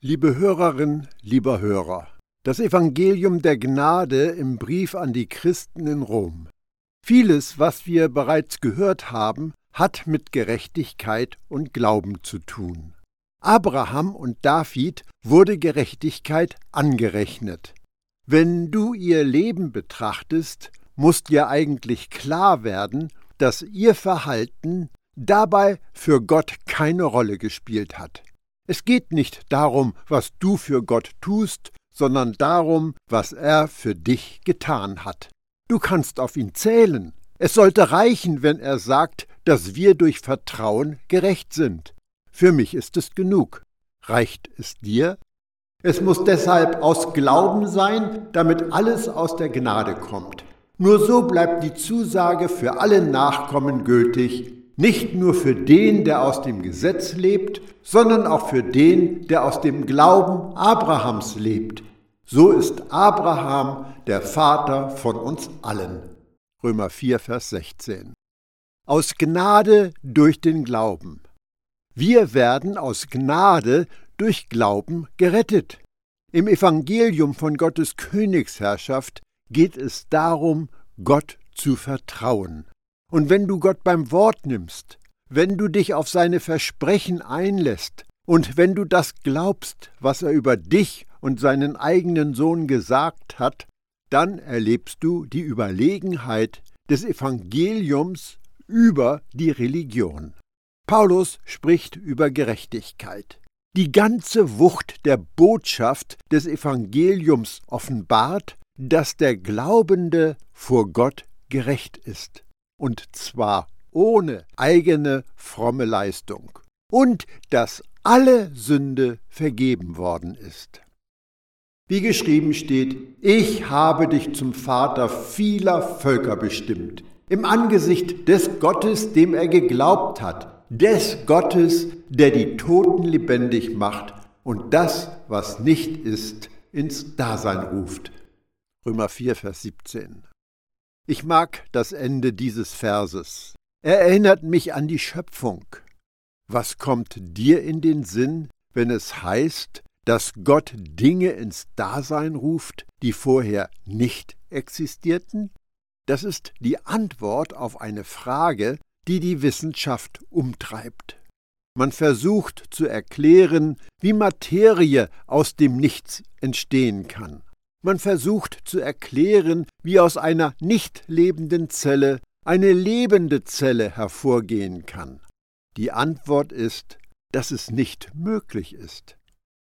Liebe Hörerin, lieber Hörer, das Evangelium der Gnade im Brief an die Christen in Rom. Vieles, was wir bereits gehört haben, hat mit Gerechtigkeit und Glauben zu tun. Abraham und David wurde Gerechtigkeit angerechnet. Wenn du ihr Leben betrachtest, muss dir eigentlich klar werden, dass ihr Verhalten dabei für Gott keine Rolle gespielt hat. Es geht nicht darum, was du für Gott tust, sondern darum, was er für dich getan hat. Du kannst auf ihn zählen. Es sollte reichen, wenn er sagt, dass wir durch Vertrauen gerecht sind. Für mich ist es genug. Reicht es dir? Es muss deshalb aus Glauben sein, damit alles aus der Gnade kommt. Nur so bleibt die Zusage für alle Nachkommen gültig, nicht nur für den, der aus dem Gesetz lebt, sondern auch für den, der aus dem Glauben Abrahams lebt. So ist Abraham der Vater von uns allen. Römer 4, Vers 16. Aus Gnade durch den Glauben. Wir werden aus Gnade durch Glauben gerettet. Im Evangelium von Gottes Königsherrschaft geht es darum, Gott zu vertrauen. Und wenn du Gott beim Wort nimmst, wenn du dich auf seine Versprechen einlässt und wenn du das glaubst, was er über dich und seinen eigenen Sohn gesagt hat, dann erlebst du die Überlegenheit des Evangeliums über die Religion. Paulus spricht über Gerechtigkeit. Die ganze Wucht der Botschaft des Evangeliums offenbart, dass der Glaubende vor Gott gerecht ist und zwar ohne eigene fromme Leistung, und dass alle Sünde vergeben worden ist. Wie geschrieben steht, ich habe dich zum Vater vieler Völker bestimmt, im Angesicht des Gottes, dem er geglaubt hat, des Gottes, der die Toten lebendig macht und das, was nicht ist, ins Dasein ruft. Römer 4, Vers 17. Ich mag das Ende dieses Verses. Er erinnert mich an die Schöpfung. Was kommt dir in den Sinn, wenn es heißt, dass Gott Dinge ins Dasein ruft, die vorher nicht existierten? Das ist die Antwort auf eine Frage, die die Wissenschaft umtreibt. Man versucht zu erklären, wie Materie aus dem Nichts entstehen kann. Man versucht zu erklären, wie aus einer nicht lebenden Zelle eine lebende Zelle hervorgehen kann. Die Antwort ist, dass es nicht möglich ist.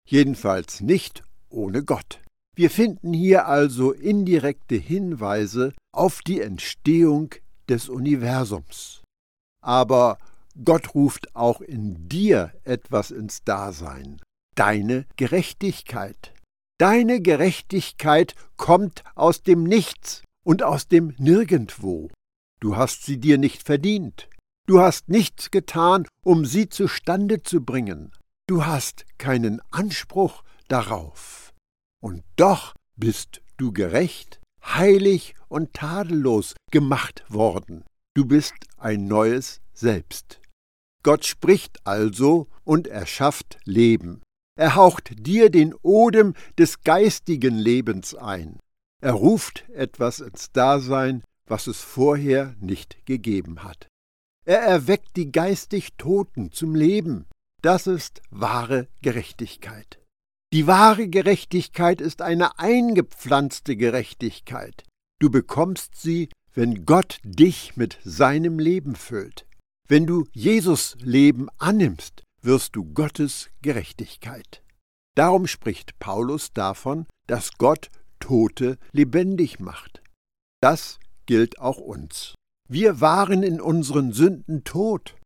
Jedenfalls nicht ohne Gott. Wir finden hier also indirekte Hinweise auf die Entstehung des Universums. Aber Gott ruft auch in dir etwas ins Dasein, deine Gerechtigkeit. Deine Gerechtigkeit kommt aus dem Nichts und aus dem Nirgendwo. Du hast sie dir nicht verdient. Du hast nichts getan, um sie zustande zu bringen. Du hast keinen Anspruch darauf. Und doch bist du gerecht, heilig und tadellos gemacht worden. Du bist ein neues Selbst. Gott spricht also und erschafft Leben. Er haucht dir den Odem des geistigen Lebens ein. Er ruft etwas ins Dasein, was es vorher nicht gegeben hat. Er erweckt die geistig Toten zum Leben. Das ist wahre Gerechtigkeit. Die wahre Gerechtigkeit ist eine eingepflanzte Gerechtigkeit. Du bekommst sie, wenn Gott dich mit seinem Leben füllt. Wenn du Jesus Leben annimmst, wirst du Gottes Gerechtigkeit. Darum spricht Paulus davon, dass Gott Tote lebendig macht. Das gilt auch uns. Wir waren in unseren Sünden tot.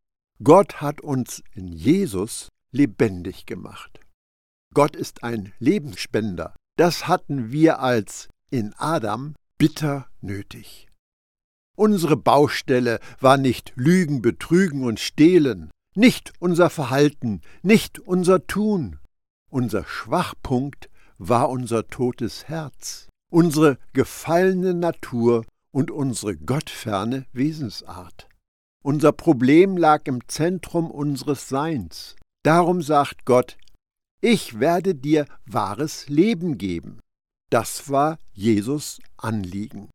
Gott hat uns in Jesus lebendig gemacht. Gott ist ein Lebensspender. Das hatten wir als in Adam bitter nötig. Unsere Baustelle war nicht Lügen, Betrügen und Stehlen, nicht unser Verhalten, nicht unser Tun. Unser Schwachpunkt war unser totes Herz, unsere gefallene Natur und unsere gottferne Wesensart. Unser Problem lag im Zentrum unseres Seins. Darum sagt Gott, Ich werde dir wahres Leben geben. Das war Jesus Anliegen.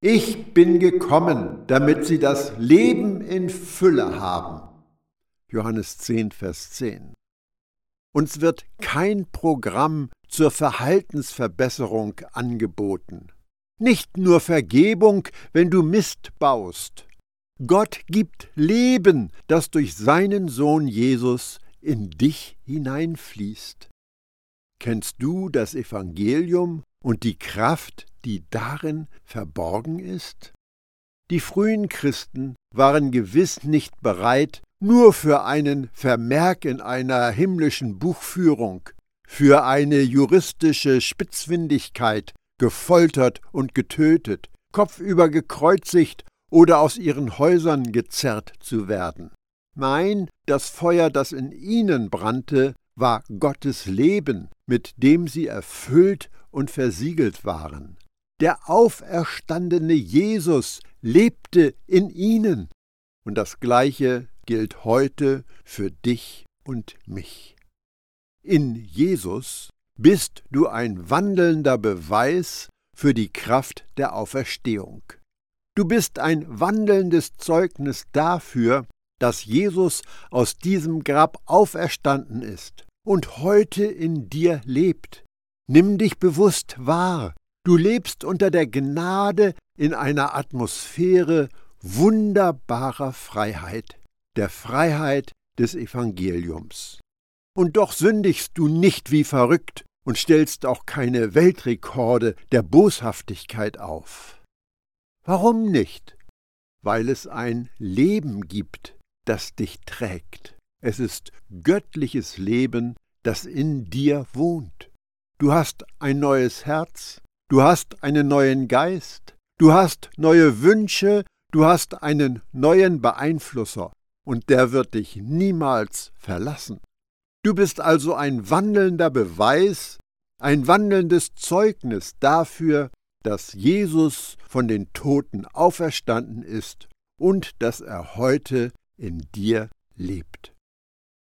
Ich bin gekommen, damit sie das Leben in Fülle haben. Johannes 10, Vers 10. Uns wird kein Programm zur Verhaltensverbesserung angeboten. Nicht nur Vergebung, wenn du Mist baust. Gott gibt Leben, das durch seinen Sohn Jesus in dich hineinfließt. Kennst du das Evangelium und die Kraft, die darin verborgen ist? Die frühen Christen waren gewiss nicht bereit, nur für einen Vermerk in einer himmlischen Buchführung, für eine juristische Spitzfindigkeit gefoltert und getötet, kopfüber gekreuzigt oder aus ihren Häusern gezerrt zu werden. Nein, das Feuer, das in ihnen brannte, war Gottes Leben, mit dem sie erfüllt und versiegelt waren. Der auferstandene Jesus lebte in ihnen. Und das Gleiche gilt heute für dich und mich. In Jesus bist du ein wandelnder Beweis für die Kraft der Auferstehung. Du bist ein wandelndes Zeugnis dafür, dass Jesus aus diesem Grab auferstanden ist und heute in dir lebt. Nimm dich bewusst wahr, du lebst unter der Gnade in einer Atmosphäre wunderbarer Freiheit, der Freiheit des Evangeliums. Und doch sündigst du nicht wie verrückt und stellst auch keine Weltrekorde der Boshaftigkeit auf. Warum nicht? Weil es ein Leben gibt, das dich trägt. Es ist göttliches Leben, das in dir wohnt. Du hast ein neues Herz, du hast einen neuen Geist, du hast neue Wünsche, du hast einen neuen Beeinflusser, und der wird dich niemals verlassen. Du bist also ein wandelnder Beweis, ein wandelndes Zeugnis dafür, dass Jesus von den Toten auferstanden ist und dass er heute in dir lebt.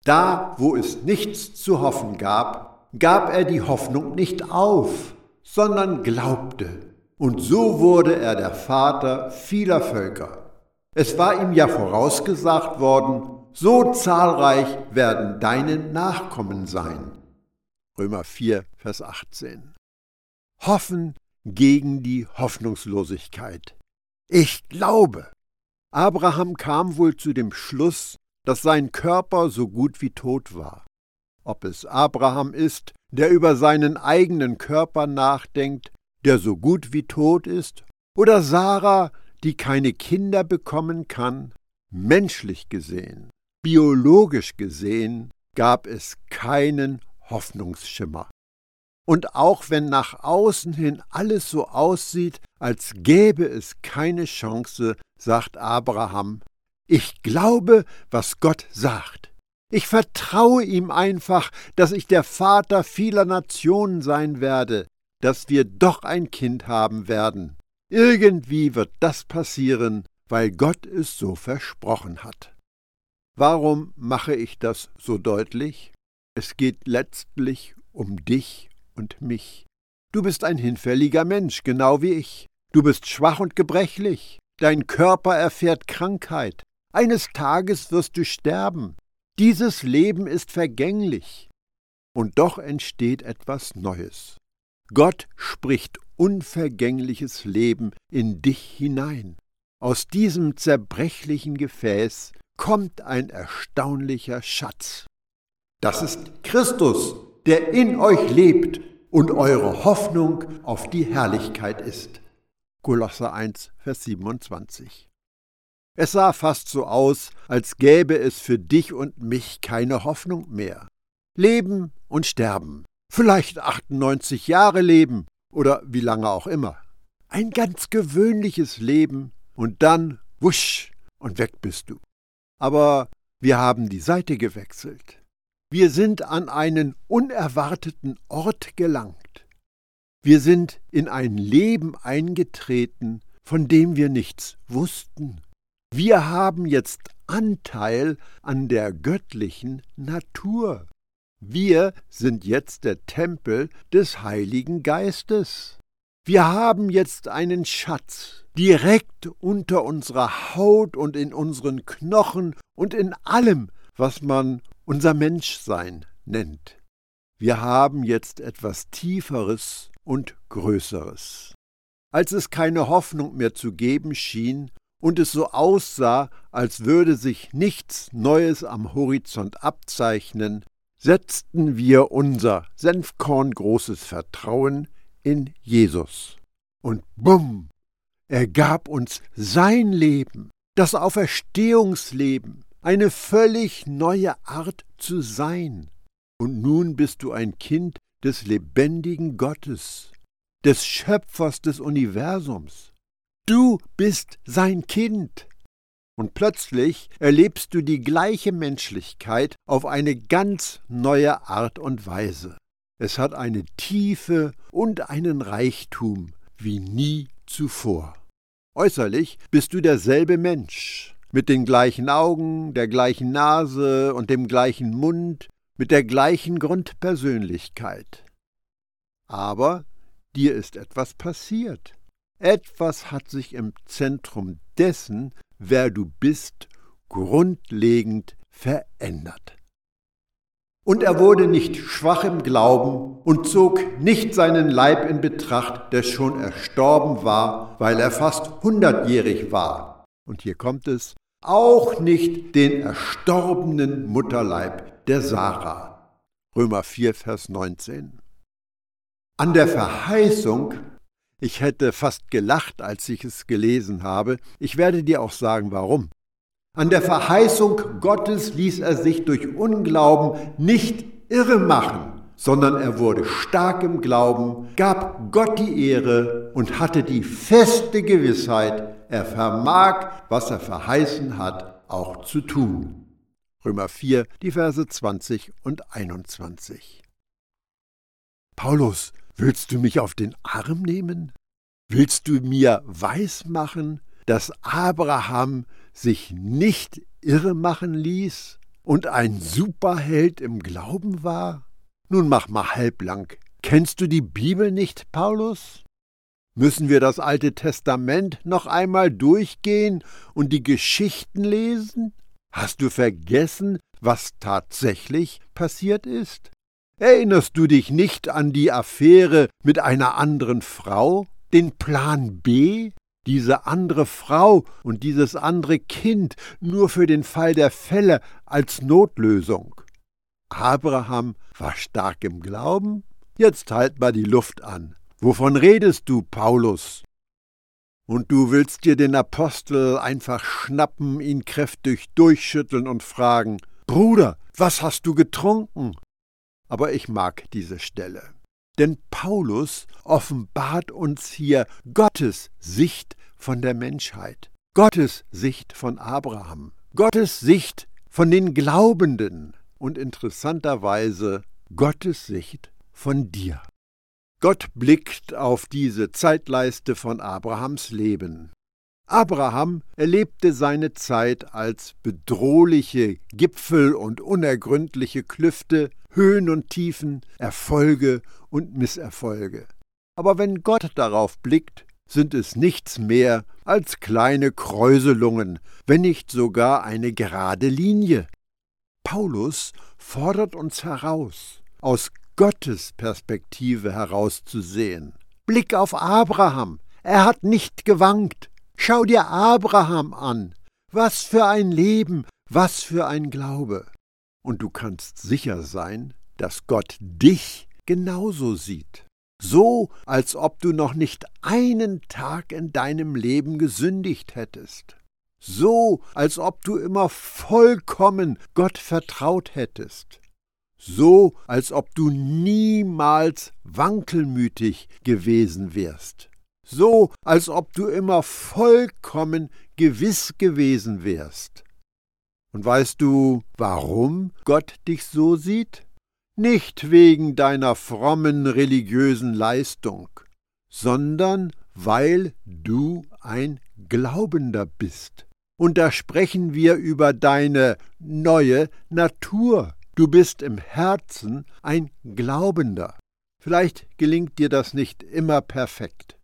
Da, wo es nichts zu hoffen gab, gab er die Hoffnung nicht auf, sondern glaubte. Und so wurde er der Vater vieler Völker. Es war ihm ja vorausgesagt worden, so zahlreich werden deine Nachkommen sein. Römer 4, Vers 18. Hoffen gegen die Hoffnungslosigkeit. Ich glaube. Abraham kam wohl zu dem Schluss, dass sein Körper so gut wie tot war. Ob es Abraham ist, der über seinen eigenen Körper nachdenkt, der so gut wie tot ist, oder Sarah, die keine Kinder bekommen kann, menschlich gesehen biologisch gesehen gab es keinen Hoffnungsschimmer. Und auch wenn nach außen hin alles so aussieht, als gäbe es keine Chance, sagt Abraham, ich glaube, was Gott sagt. Ich vertraue ihm einfach, dass ich der Vater vieler Nationen sein werde, dass wir doch ein Kind haben werden. Irgendwie wird das passieren, weil Gott es so versprochen hat. Warum mache ich das so deutlich? Es geht letztlich um dich und mich. Du bist ein hinfälliger Mensch, genau wie ich. Du bist schwach und gebrechlich. Dein Körper erfährt Krankheit. Eines Tages wirst du sterben. Dieses Leben ist vergänglich. Und doch entsteht etwas Neues. Gott spricht unvergängliches Leben in dich hinein. Aus diesem zerbrechlichen Gefäß kommt ein erstaunlicher Schatz. Das ist Christus, der in euch lebt und eure Hoffnung auf die Herrlichkeit ist. Kolosser 1, Vers 27. Es sah fast so aus, als gäbe es für dich und mich keine Hoffnung mehr. Leben und sterben. Vielleicht 98 Jahre leben oder wie lange auch immer. Ein ganz gewöhnliches Leben und dann wusch und weg bist du. Aber wir haben die Seite gewechselt. Wir sind an einen unerwarteten Ort gelangt. Wir sind in ein Leben eingetreten, von dem wir nichts wussten. Wir haben jetzt Anteil an der göttlichen Natur. Wir sind jetzt der Tempel des Heiligen Geistes. Wir haben jetzt einen Schatz direkt unter unserer Haut und in unseren Knochen und in allem, was man unser Menschsein nennt. Wir haben jetzt etwas Tieferes und Größeres. Als es keine Hoffnung mehr zu geben schien und es so aussah, als würde sich nichts Neues am Horizont abzeichnen, setzten wir unser senfkorngroßes Vertrauen in Jesus. Und bumm, er gab uns sein Leben, das Auferstehungsleben, eine völlig neue Art zu sein. Und nun bist du ein Kind des lebendigen Gottes, des Schöpfers des Universums. Du bist sein Kind. Und plötzlich erlebst du die gleiche Menschlichkeit auf eine ganz neue Art und Weise. Es hat eine Tiefe und einen Reichtum wie nie zuvor. Äußerlich bist du derselbe Mensch, mit den gleichen Augen, der gleichen Nase und dem gleichen Mund, mit der gleichen Grundpersönlichkeit. Aber dir ist etwas passiert. Etwas hat sich im Zentrum dessen, wer du bist, grundlegend verändert. Und er wurde nicht schwach im Glauben und zog nicht seinen Leib in Betracht, der schon erstorben war, weil er fast hundertjährig war. Und hier kommt es, auch nicht den erstorbenen Mutterleib der Sarah. Römer 4, Vers 19. An der Verheißung ich hätte fast gelacht, als ich es gelesen habe. Ich werde dir auch sagen, warum. An der Verheißung Gottes ließ er sich durch Unglauben nicht irre machen, sondern er wurde stark im Glauben, gab Gott die Ehre und hatte die feste Gewissheit, er vermag, was er verheißen hat, auch zu tun. Römer 4, die Verse 20 und 21. Paulus, Willst du mich auf den Arm nehmen? Willst du mir weismachen, dass Abraham sich nicht irre machen ließ und ein Superheld im Glauben war? Nun mach mal halblang. Kennst du die Bibel nicht, Paulus? Müssen wir das Alte Testament noch einmal durchgehen und die Geschichten lesen? Hast du vergessen, was tatsächlich passiert ist? Erinnerst du dich nicht an die Affäre mit einer anderen Frau, den Plan B? Diese andere Frau und dieses andere Kind nur für den Fall der Fälle als Notlösung. Abraham war stark im Glauben? Jetzt halt mal die Luft an. Wovon redest du, Paulus? Und du willst dir den Apostel einfach schnappen, ihn kräftig durchschütteln und fragen, Bruder, was hast du getrunken? Aber ich mag diese Stelle. Denn Paulus offenbart uns hier Gottes Sicht von der Menschheit, Gottes Sicht von Abraham, Gottes Sicht von den Glaubenden und interessanterweise Gottes Sicht von dir. Gott blickt auf diese Zeitleiste von Abrahams Leben. Abraham erlebte seine Zeit als bedrohliche Gipfel und unergründliche Klüfte, Höhen und Tiefen, Erfolge und Misserfolge. Aber wenn Gott darauf blickt, sind es nichts mehr als kleine Kräuselungen, wenn nicht sogar eine gerade Linie. Paulus fordert uns heraus, aus Gottes Perspektive herauszusehen. Blick auf Abraham, er hat nicht gewankt. Schau dir Abraham an. Was für ein Leben, was für ein Glaube und du kannst sicher sein, dass Gott dich genauso sieht. So, als ob du noch nicht einen Tag in deinem Leben gesündigt hättest. So, als ob du immer vollkommen Gott vertraut hättest. So, als ob du niemals wankelmütig gewesen wärst. So, als ob du immer vollkommen gewiss gewesen wärst. Und weißt du, warum Gott dich so sieht? Nicht wegen deiner frommen religiösen Leistung, sondern weil du ein Glaubender bist. Und da sprechen wir über deine neue Natur, Du bist im Herzen ein Glaubender. Vielleicht gelingt dir das nicht immer perfekt.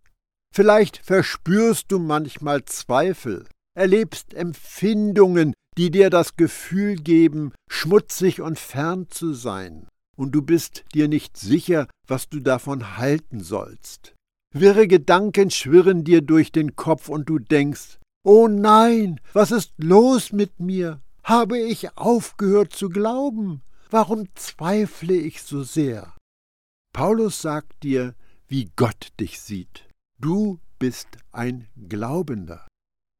Vielleicht verspürst du manchmal Zweifel, erlebst Empfindungen, die dir das Gefühl geben, schmutzig und fern zu sein, und du bist dir nicht sicher, was du davon halten sollst. Wirre Gedanken schwirren dir durch den Kopf und du denkst, Oh nein, was ist los mit mir? Habe ich aufgehört zu glauben? Warum zweifle ich so sehr? Paulus sagt dir, wie Gott dich sieht. Du bist ein Glaubender.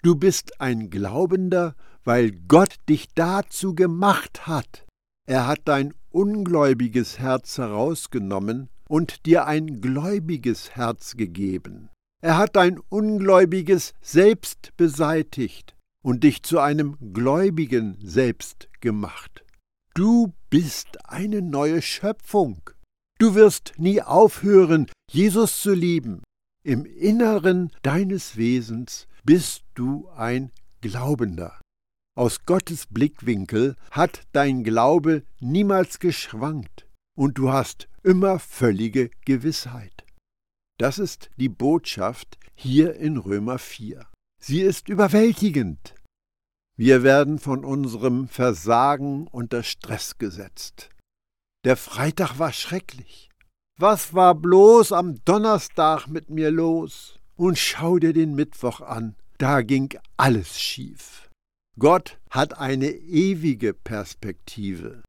Du bist ein Glaubender, weil Gott dich dazu gemacht hat. Er hat dein ungläubiges Herz herausgenommen und dir ein gläubiges Herz gegeben. Er hat dein ungläubiges Selbst beseitigt und dich zu einem gläubigen Selbst gemacht. Du bist eine neue Schöpfung. Du wirst nie aufhören, Jesus zu lieben. Im Inneren deines Wesens bist du ein Glaubender. Aus Gottes Blickwinkel hat dein Glaube niemals geschwankt und du hast immer völlige Gewissheit. Das ist die Botschaft hier in Römer 4. Sie ist überwältigend. Wir werden von unserem Versagen unter Stress gesetzt. Der Freitag war schrecklich. Was war bloß am Donnerstag mit mir los? Und schau dir den Mittwoch an, da ging alles schief. Gott hat eine ewige Perspektive.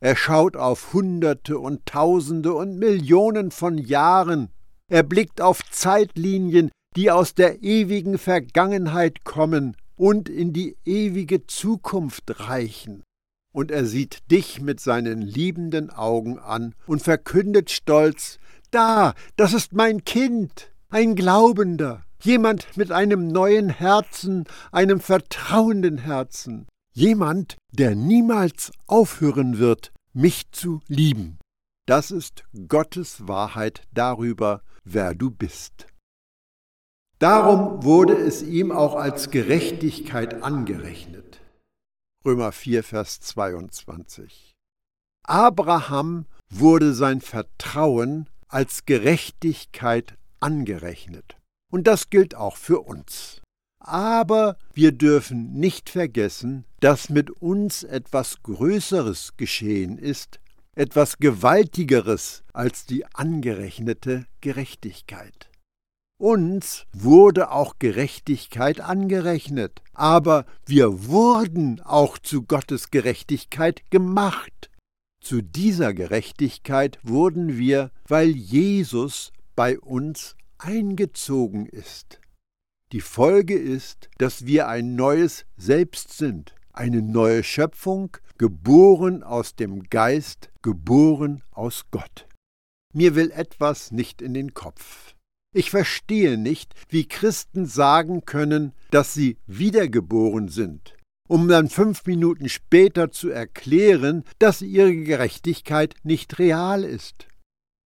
Er schaut auf Hunderte und Tausende und Millionen von Jahren. Er blickt auf Zeitlinien, die aus der ewigen Vergangenheit kommen und in die ewige Zukunft reichen. Und er sieht dich mit seinen liebenden Augen an und verkündet stolz Da, das ist mein Kind, ein Glaubender, jemand mit einem neuen Herzen, einem vertrauenden Herzen, jemand, der niemals aufhören wird, mich zu lieben. Das ist Gottes Wahrheit darüber, wer du bist. Darum wurde es ihm auch als Gerechtigkeit angerechnet. Römer 4, Vers 22. Abraham wurde sein Vertrauen als Gerechtigkeit angerechnet. Und das gilt auch für uns. Aber wir dürfen nicht vergessen, dass mit uns etwas Größeres geschehen ist, etwas Gewaltigeres als die angerechnete Gerechtigkeit. Uns wurde auch Gerechtigkeit angerechnet, aber wir wurden auch zu Gottes Gerechtigkeit gemacht. Zu dieser Gerechtigkeit wurden wir, weil Jesus bei uns eingezogen ist. Die Folge ist, dass wir ein neues Selbst sind, eine neue Schöpfung, geboren aus dem Geist, geboren aus Gott. Mir will etwas nicht in den Kopf. Ich verstehe nicht, wie Christen sagen können, dass sie wiedergeboren sind, um dann fünf Minuten später zu erklären, dass ihre Gerechtigkeit nicht real ist.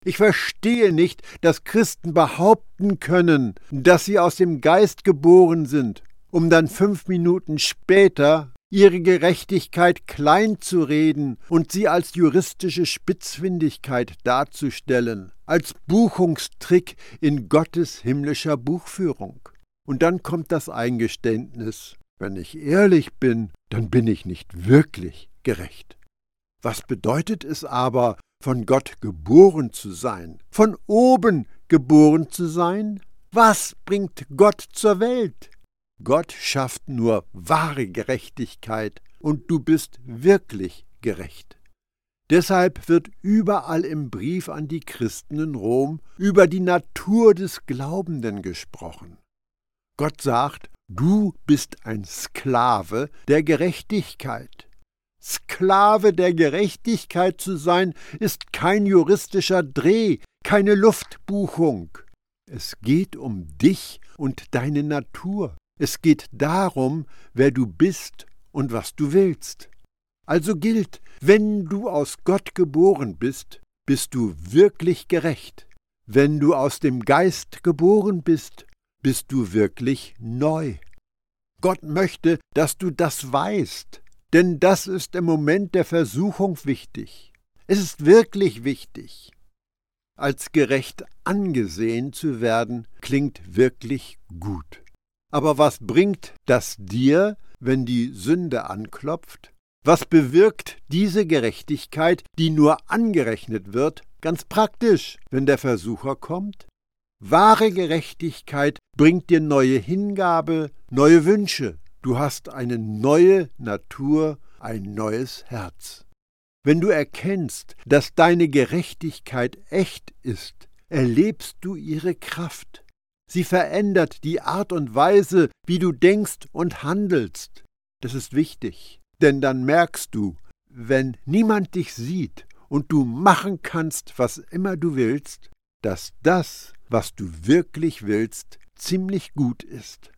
Ich verstehe nicht, dass Christen behaupten können, dass sie aus dem Geist geboren sind, um dann fünf Minuten später ihre Gerechtigkeit klein zu reden und sie als juristische Spitzfindigkeit darzustellen, als Buchungstrick in Gottes himmlischer Buchführung. Und dann kommt das Eingeständnis, wenn ich ehrlich bin, dann bin ich nicht wirklich gerecht. Was bedeutet es aber, von Gott geboren zu sein, von oben geboren zu sein? Was bringt Gott zur Welt? Gott schafft nur wahre Gerechtigkeit und du bist wirklich gerecht. Deshalb wird überall im Brief an die Christen in Rom über die Natur des Glaubenden gesprochen. Gott sagt, du bist ein Sklave der Gerechtigkeit. Sklave der Gerechtigkeit zu sein, ist kein juristischer Dreh, keine Luftbuchung. Es geht um dich und deine Natur. Es geht darum, wer du bist und was du willst. Also gilt, wenn du aus Gott geboren bist, bist du wirklich gerecht. Wenn du aus dem Geist geboren bist, bist du wirklich neu. Gott möchte, dass du das weißt. Denn das ist im Moment der Versuchung wichtig. Es ist wirklich wichtig. Als gerecht angesehen zu werden, klingt wirklich gut. Aber was bringt das dir, wenn die Sünde anklopft? Was bewirkt diese Gerechtigkeit, die nur angerechnet wird, ganz praktisch, wenn der Versucher kommt? Wahre Gerechtigkeit bringt dir neue Hingabe, neue Wünsche. Du hast eine neue Natur, ein neues Herz. Wenn du erkennst, dass deine Gerechtigkeit echt ist, erlebst du ihre Kraft. Sie verändert die Art und Weise, wie du denkst und handelst. Das ist wichtig, denn dann merkst du, wenn niemand dich sieht und du machen kannst, was immer du willst, dass das, was du wirklich willst, ziemlich gut ist.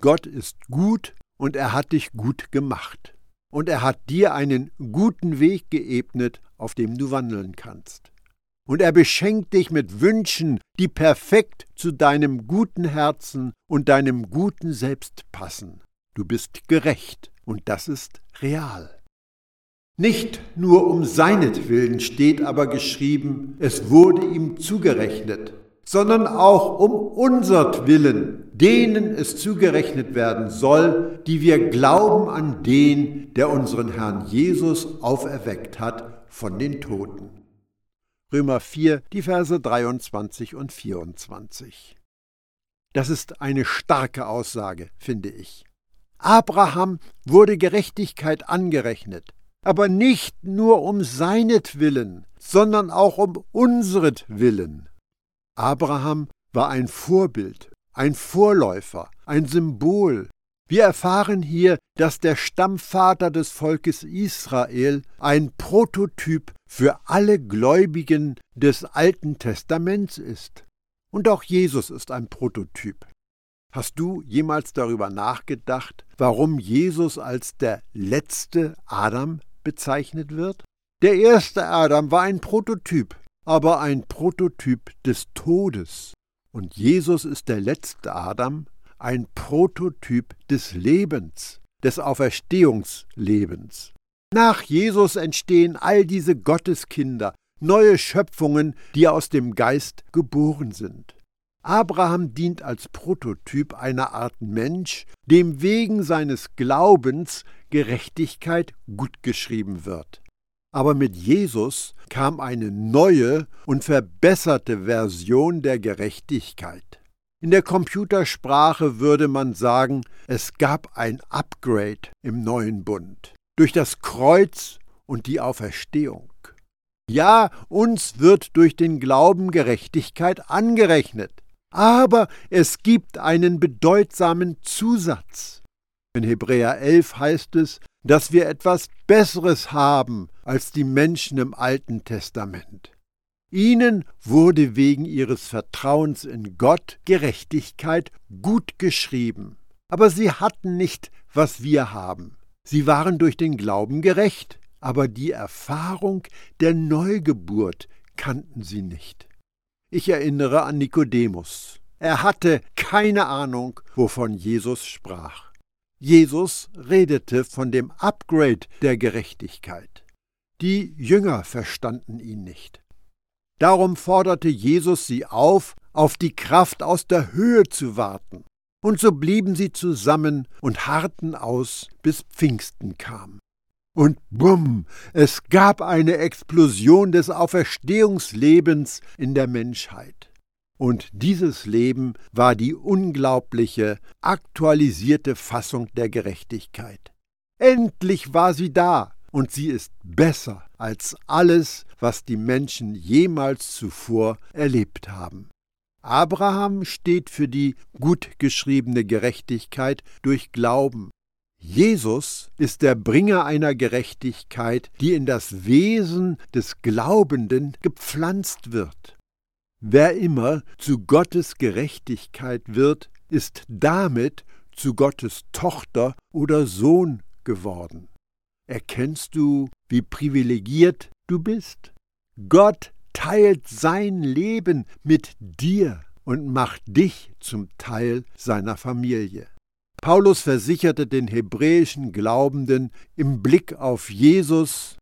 Gott ist gut und er hat dich gut gemacht und er hat dir einen guten Weg geebnet, auf dem du wandeln kannst. Und er beschenkt dich mit Wünschen, die perfekt zu deinem guten Herzen und deinem guten Selbst passen. Du bist gerecht und das ist real. Nicht nur um seinetwillen steht aber geschrieben, es wurde ihm zugerechnet, sondern auch um unsertwillen, denen es zugerechnet werden soll, die wir glauben an den, der unseren Herrn Jesus auferweckt hat von den Toten. Römer 4, die Verse 23 und 24. Das ist eine starke Aussage, finde ich. Abraham wurde Gerechtigkeit angerechnet, aber nicht nur um seinetwillen, sondern auch um unseretwillen. Abraham war ein Vorbild, ein Vorläufer, ein Symbol. Wir erfahren hier, dass der Stammvater des Volkes Israel ein Prototyp für alle Gläubigen des Alten Testaments ist. Und auch Jesus ist ein Prototyp. Hast du jemals darüber nachgedacht, warum Jesus als der letzte Adam bezeichnet wird? Der erste Adam war ein Prototyp, aber ein Prototyp des Todes. Und Jesus ist der letzte Adam, ein Prototyp des Lebens, des Auferstehungslebens. Nach Jesus entstehen all diese Gotteskinder, neue Schöpfungen, die aus dem Geist geboren sind. Abraham dient als Prototyp einer Art Mensch, dem wegen seines Glaubens Gerechtigkeit gutgeschrieben wird. Aber mit Jesus kam eine neue und verbesserte Version der Gerechtigkeit. In der Computersprache würde man sagen, es gab ein Upgrade im neuen Bund durch das Kreuz und die Auferstehung. Ja, uns wird durch den Glauben Gerechtigkeit angerechnet, aber es gibt einen bedeutsamen Zusatz. In Hebräer 11 heißt es, dass wir etwas Besseres haben als die Menschen im Alten Testament. Ihnen wurde wegen ihres Vertrauens in Gott Gerechtigkeit gut geschrieben. Aber sie hatten nicht, was wir haben. Sie waren durch den Glauben gerecht, aber die Erfahrung der Neugeburt kannten sie nicht. Ich erinnere an Nikodemus. Er hatte keine Ahnung, wovon Jesus sprach. Jesus redete von dem Upgrade der Gerechtigkeit. Die Jünger verstanden ihn nicht. Darum forderte Jesus sie auf, auf die Kraft aus der Höhe zu warten. Und so blieben sie zusammen und harrten aus, bis Pfingsten kam. Und bumm, es gab eine Explosion des Auferstehungslebens in der Menschheit. Und dieses Leben war die unglaubliche, aktualisierte Fassung der Gerechtigkeit. Endlich war sie da, und sie ist besser als alles, was die Menschen jemals zuvor erlebt haben. Abraham steht für die gut geschriebene Gerechtigkeit durch Glauben. Jesus ist der Bringer einer Gerechtigkeit, die in das Wesen des Glaubenden gepflanzt wird. Wer immer zu Gottes Gerechtigkeit wird, ist damit zu Gottes Tochter oder Sohn geworden. Erkennst du, wie privilegiert du bist? Gott teilt sein Leben mit dir und macht dich zum Teil seiner Familie. Paulus versicherte den hebräischen Glaubenden im Blick auf Jesus,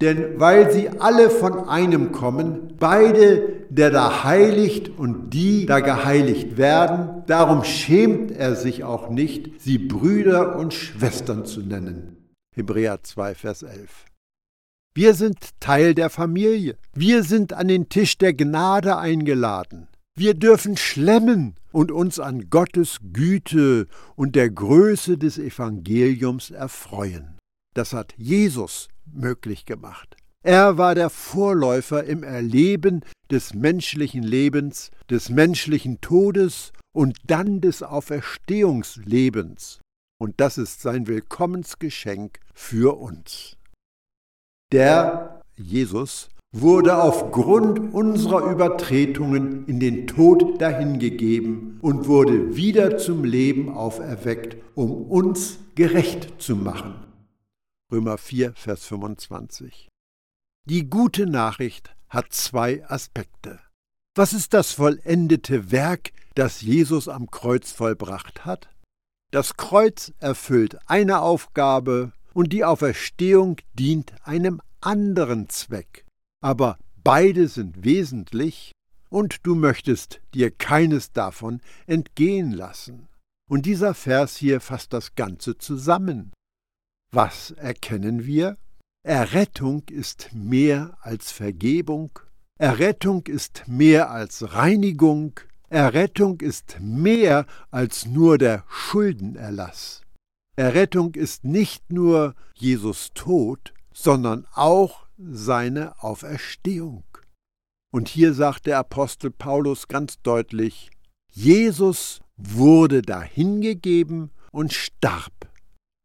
denn weil sie alle von einem kommen, beide, der da heiligt und die da geheiligt werden, darum schämt er sich auch nicht, sie Brüder und Schwestern zu nennen. Hebräer 2, Vers 11. Wir sind Teil der Familie. Wir sind an den Tisch der Gnade eingeladen. Wir dürfen schlemmen und uns an Gottes Güte und der Größe des Evangeliums erfreuen. Das hat Jesus möglich gemacht. Er war der Vorläufer im Erleben des menschlichen Lebens, des menschlichen Todes und dann des Auferstehungslebens. Und das ist sein Willkommensgeschenk für uns. Der Jesus wurde aufgrund unserer Übertretungen in den Tod dahingegeben und wurde wieder zum Leben auferweckt, um uns gerecht zu machen. Römer 4, Vers 25. Die gute Nachricht hat zwei Aspekte. Was ist das vollendete Werk, das Jesus am Kreuz vollbracht hat? Das Kreuz erfüllt eine Aufgabe und die Auferstehung dient einem anderen Zweck. Aber beide sind wesentlich und du möchtest dir keines davon entgehen lassen. Und dieser Vers hier fasst das Ganze zusammen. Was erkennen wir? Errettung ist mehr als Vergebung, Errettung ist mehr als Reinigung, Errettung ist mehr als nur der Schuldenerlass. Errettung ist nicht nur Jesus Tod, sondern auch seine Auferstehung. Und hier sagt der Apostel Paulus ganz deutlich, Jesus wurde dahingegeben und starb.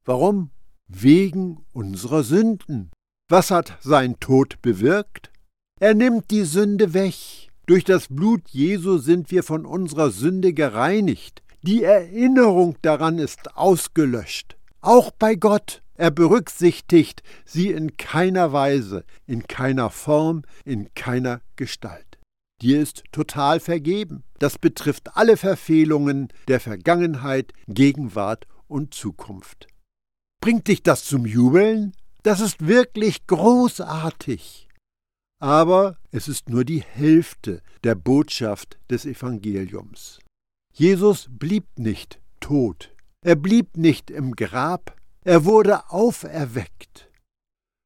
Warum? Wegen unserer Sünden. Was hat sein Tod bewirkt? Er nimmt die Sünde weg. Durch das Blut Jesu sind wir von unserer Sünde gereinigt. Die Erinnerung daran ist ausgelöscht. Auch bei Gott. Er berücksichtigt sie in keiner Weise, in keiner Form, in keiner Gestalt. Dir ist total vergeben. Das betrifft alle Verfehlungen der Vergangenheit, Gegenwart und Zukunft. Bringt dich das zum Jubeln? Das ist wirklich großartig. Aber es ist nur die Hälfte der Botschaft des Evangeliums. Jesus blieb nicht tot. Er blieb nicht im Grab, er wurde auferweckt.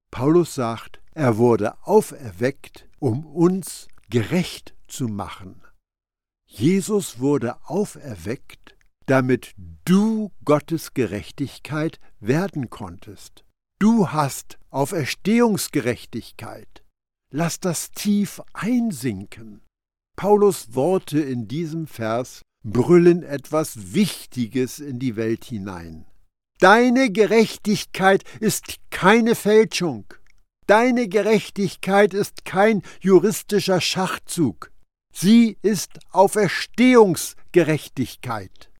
Paulus sagt, er wurde auferweckt, um uns gerecht zu machen. Jesus wurde auferweckt, damit du Gottes Gerechtigkeit werden konntest. Du hast Auferstehungsgerechtigkeit. Lass das tief einsinken. Paulus Worte in diesem Vers brüllen etwas Wichtiges in die Welt hinein. Deine Gerechtigkeit ist keine Fälschung. Deine Gerechtigkeit ist kein juristischer Schachzug. Sie ist Auferstehungsgerechtigkeit.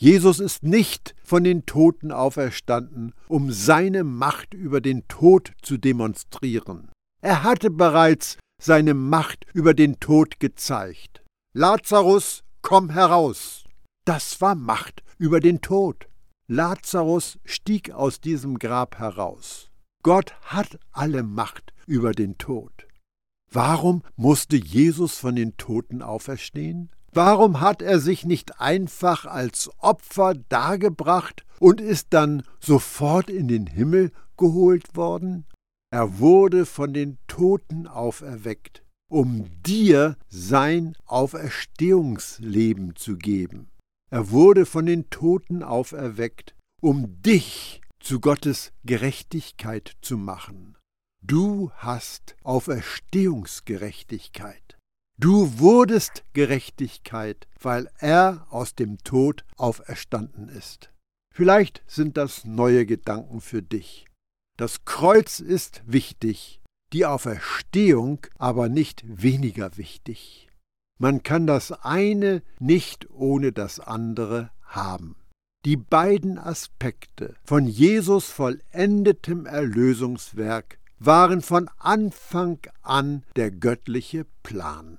Jesus ist nicht von den Toten auferstanden, um seine Macht über den Tod zu demonstrieren. Er hatte bereits seine Macht über den Tod gezeigt. Lazarus, komm heraus. Das war Macht über den Tod. Lazarus stieg aus diesem Grab heraus. Gott hat alle Macht über den Tod. Warum musste Jesus von den Toten auferstehen? Warum hat er sich nicht einfach als Opfer dargebracht und ist dann sofort in den Himmel geholt worden? Er wurde von den Toten auferweckt, um dir sein Auferstehungsleben zu geben. Er wurde von den Toten auferweckt, um dich zu Gottes Gerechtigkeit zu machen. Du hast Auferstehungsgerechtigkeit. Du wurdest Gerechtigkeit, weil er aus dem Tod auferstanden ist. Vielleicht sind das neue Gedanken für dich. Das Kreuz ist wichtig, die Auferstehung aber nicht weniger wichtig. Man kann das eine nicht ohne das andere haben. Die beiden Aspekte von Jesus vollendetem Erlösungswerk waren von Anfang an der göttliche Plan.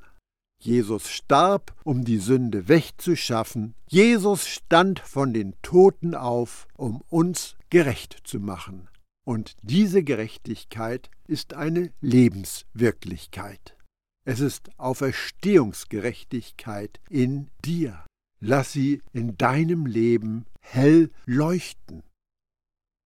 Jesus starb, um die Sünde wegzuschaffen. Jesus stand von den Toten auf, um uns gerecht zu machen. Und diese Gerechtigkeit ist eine Lebenswirklichkeit. Es ist Auferstehungsgerechtigkeit in dir. Lass sie in deinem Leben hell leuchten.